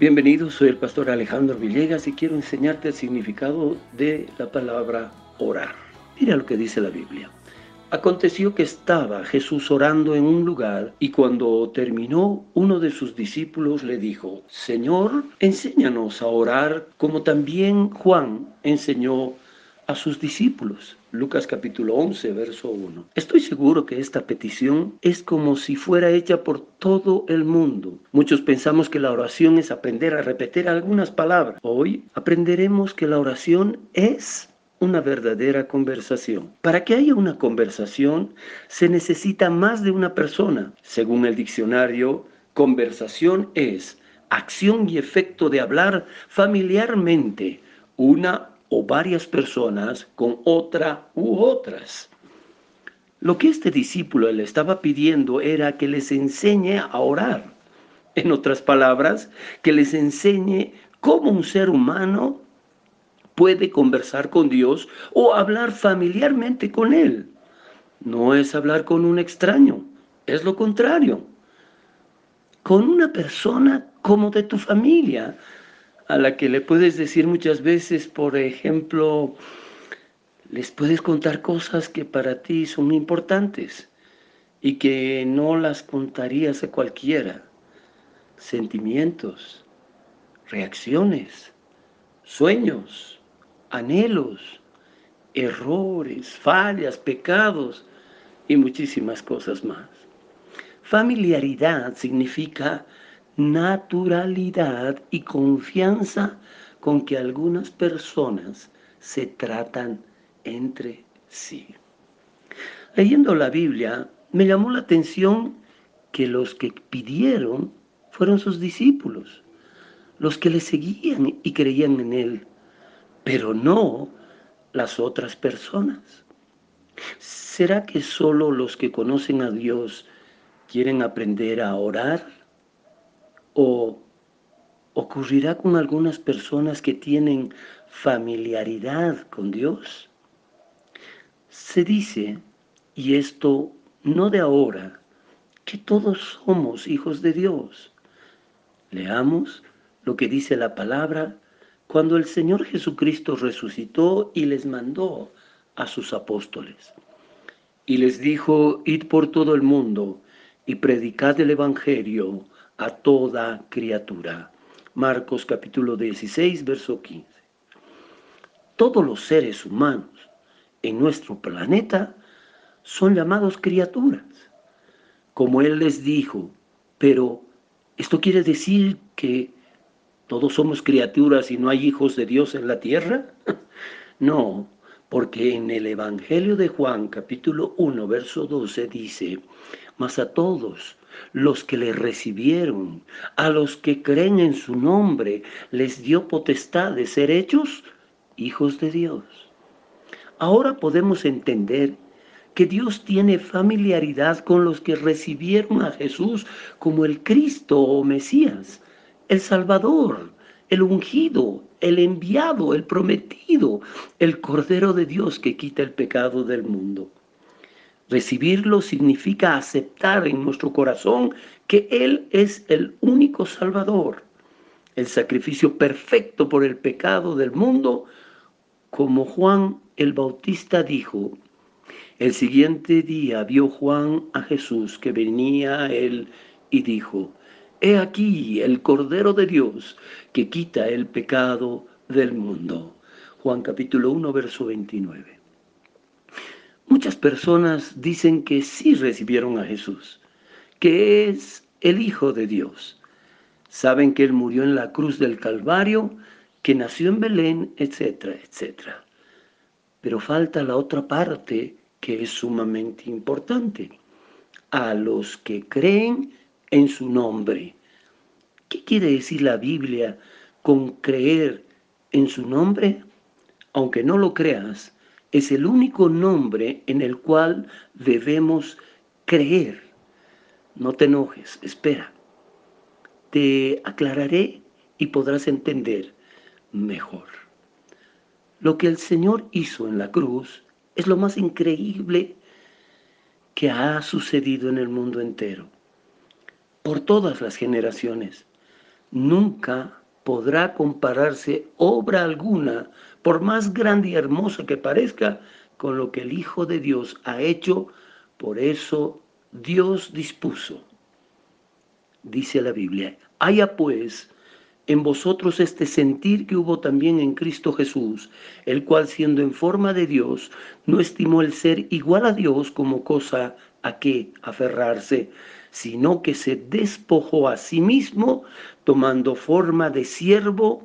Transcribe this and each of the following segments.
Bienvenido, soy el pastor Alejandro Villegas y quiero enseñarte el significado de la palabra orar. Mira lo que dice la Biblia. Aconteció que estaba Jesús orando en un lugar y cuando terminó, uno de sus discípulos le dijo, Señor, enséñanos a orar como también Juan enseñó a sus discípulos. Lucas capítulo 11, verso 1. Estoy seguro que esta petición es como si fuera hecha por todo el mundo. Muchos pensamos que la oración es aprender a repetir algunas palabras. Hoy aprenderemos que la oración es una verdadera conversación. Para que haya una conversación se necesita más de una persona. Según el diccionario, conversación es acción y efecto de hablar familiarmente una o varias personas con otra u otras. Lo que este discípulo le estaba pidiendo era que les enseñe a orar. En otras palabras, que les enseñe cómo un ser humano puede conversar con Dios o hablar familiarmente con Él. No es hablar con un extraño, es lo contrario. Con una persona como de tu familia, a la que le puedes decir muchas veces, por ejemplo, les puedes contar cosas que para ti son importantes y que no las contarías a cualquiera. Sentimientos, reacciones, sueños, anhelos, errores, fallas, pecados y muchísimas cosas más. Familiaridad significa naturalidad y confianza con que algunas personas se tratan entre sí. Leyendo la Biblia, me llamó la atención que los que pidieron fueron sus discípulos, los que le seguían y creían en él, pero no las otras personas. ¿Será que solo los que conocen a Dios quieren aprender a orar? O ocurrirá con algunas personas que tienen familiaridad con Dios. Se dice, y esto no de ahora, que todos somos hijos de Dios. Leamos lo que dice la palabra cuando el Señor Jesucristo resucitó y les mandó a sus apóstoles. Y les dijo, id por todo el mundo y predicad el Evangelio a toda criatura. Marcos capítulo 16, verso 15. Todos los seres humanos en nuestro planeta son llamados criaturas, como Él les dijo, pero ¿esto quiere decir que todos somos criaturas y no hay hijos de Dios en la tierra? no, porque en el Evangelio de Juan capítulo 1, verso 12 dice, mas a todos los que le recibieron, a los que creen en su nombre, les dio potestad de ser hechos hijos de Dios. Ahora podemos entender que Dios tiene familiaridad con los que recibieron a Jesús como el Cristo o Mesías, el Salvador, el ungido, el enviado, el prometido, el Cordero de Dios que quita el pecado del mundo. Recibirlo significa aceptar en nuestro corazón que Él es el único Salvador, el sacrificio perfecto por el pecado del mundo, como Juan el Bautista dijo. El siguiente día vio Juan a Jesús que venía a él y dijo, He aquí el Cordero de Dios que quita el pecado del mundo. Juan capítulo 1, verso 29. Muchas personas dicen que sí recibieron a Jesús, que es el Hijo de Dios. Saben que Él murió en la cruz del Calvario, que nació en Belén, etcétera, etcétera. Pero falta la otra parte que es sumamente importante. A los que creen en su nombre. ¿Qué quiere decir la Biblia con creer en su nombre? Aunque no lo creas, es el único nombre en el cual debemos creer. No te enojes, espera. Te aclararé y podrás entender mejor. Lo que el Señor hizo en la cruz es lo más increíble que ha sucedido en el mundo entero, por todas las generaciones. nunca podrá compararse obra alguna, por más grande y hermosa que parezca, con lo que el Hijo de Dios ha hecho. Por eso Dios dispuso, dice la Biblia, haya pues en vosotros este sentir que hubo también en Cristo Jesús, el cual siendo en forma de Dios, no estimó el ser igual a Dios como cosa a que aferrarse, sino que se despojó a sí mismo, tomando forma de siervo,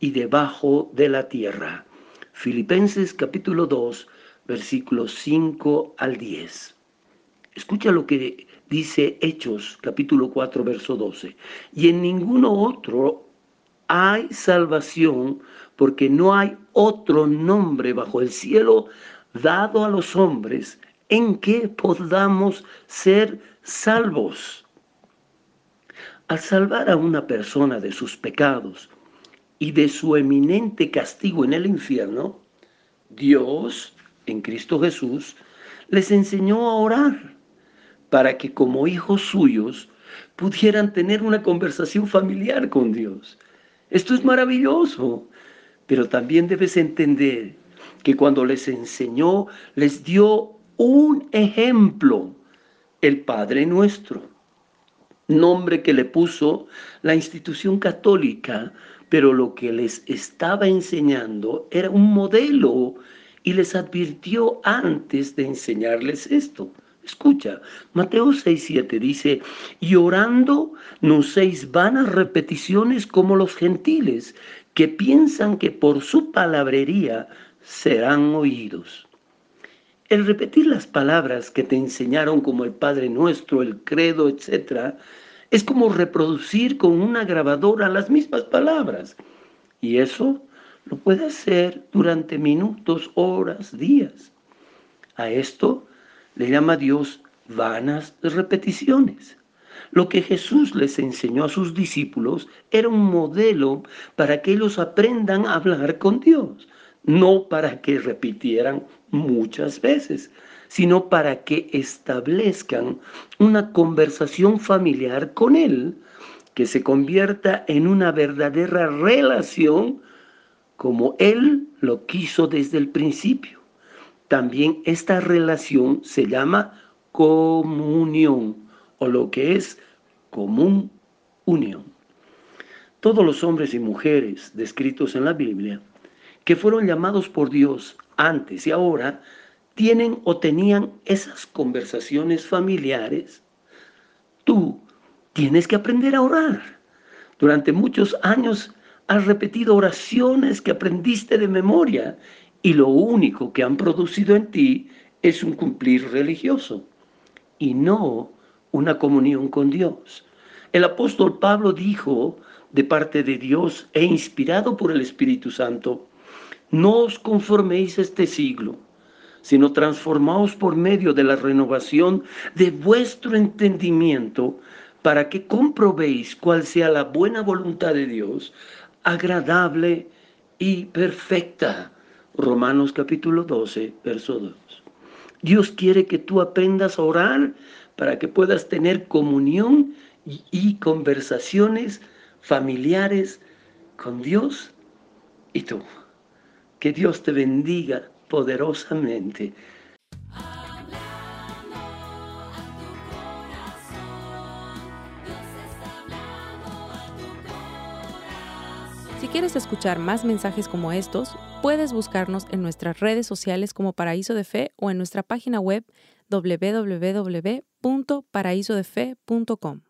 y debajo de la tierra. Filipenses capítulo 2, versículos 5 al 10. Escucha lo que dice Hechos capítulo 4, verso 12. Y en ninguno otro hay salvación porque no hay otro nombre bajo el cielo dado a los hombres en que podamos ser salvos. Al salvar a una persona de sus pecados y de su eminente castigo en el infierno, Dios, en Cristo Jesús, les enseñó a orar para que como hijos suyos pudieran tener una conversación familiar con Dios. Esto es maravilloso, pero también debes entender que cuando les enseñó, les dio un ejemplo, el Padre Nuestro, nombre que le puso la institución católica, pero lo que les estaba enseñando era un modelo y les advirtió antes de enseñarles esto. Escucha, Mateo 6, 7 dice, y orando no seis vanas repeticiones como los gentiles, que piensan que por su palabrería serán oídos. El repetir las palabras que te enseñaron como el Padre Nuestro, el credo, etc., es como reproducir con una grabadora las mismas palabras. Y eso lo puede hacer durante minutos, horas, días. A esto le llama Dios vanas repeticiones. Lo que Jesús les enseñó a sus discípulos era un modelo para que ellos aprendan a hablar con Dios, no para que repitieran muchas veces, sino para que establezcan una conversación familiar con Él, que se convierta en una verdadera relación como Él lo quiso desde el principio. También esta relación se llama comunión o lo que es común unión. Todos los hombres y mujeres descritos en la Biblia que fueron llamados por Dios antes y ahora tienen o tenían esas conversaciones familiares. Tú tienes que aprender a orar. Durante muchos años has repetido oraciones que aprendiste de memoria y lo único que han producido en ti es un cumplir religioso y no una comunión con Dios. El apóstol Pablo dijo de parte de Dios e inspirado por el Espíritu Santo, no os conforméis a este siglo, sino transformaos por medio de la renovación de vuestro entendimiento para que comprobéis cuál sea la buena voluntad de Dios, agradable y perfecta. Romanos capítulo 12, verso 2. Dios quiere que tú aprendas a orar para que puedas tener comunión y, y conversaciones familiares con Dios y tú. Que Dios te bendiga poderosamente. Si quieres escuchar más mensajes como estos, puedes buscarnos en nuestras redes sociales como Paraíso de Fe o en nuestra página web www.paraisodefe.com.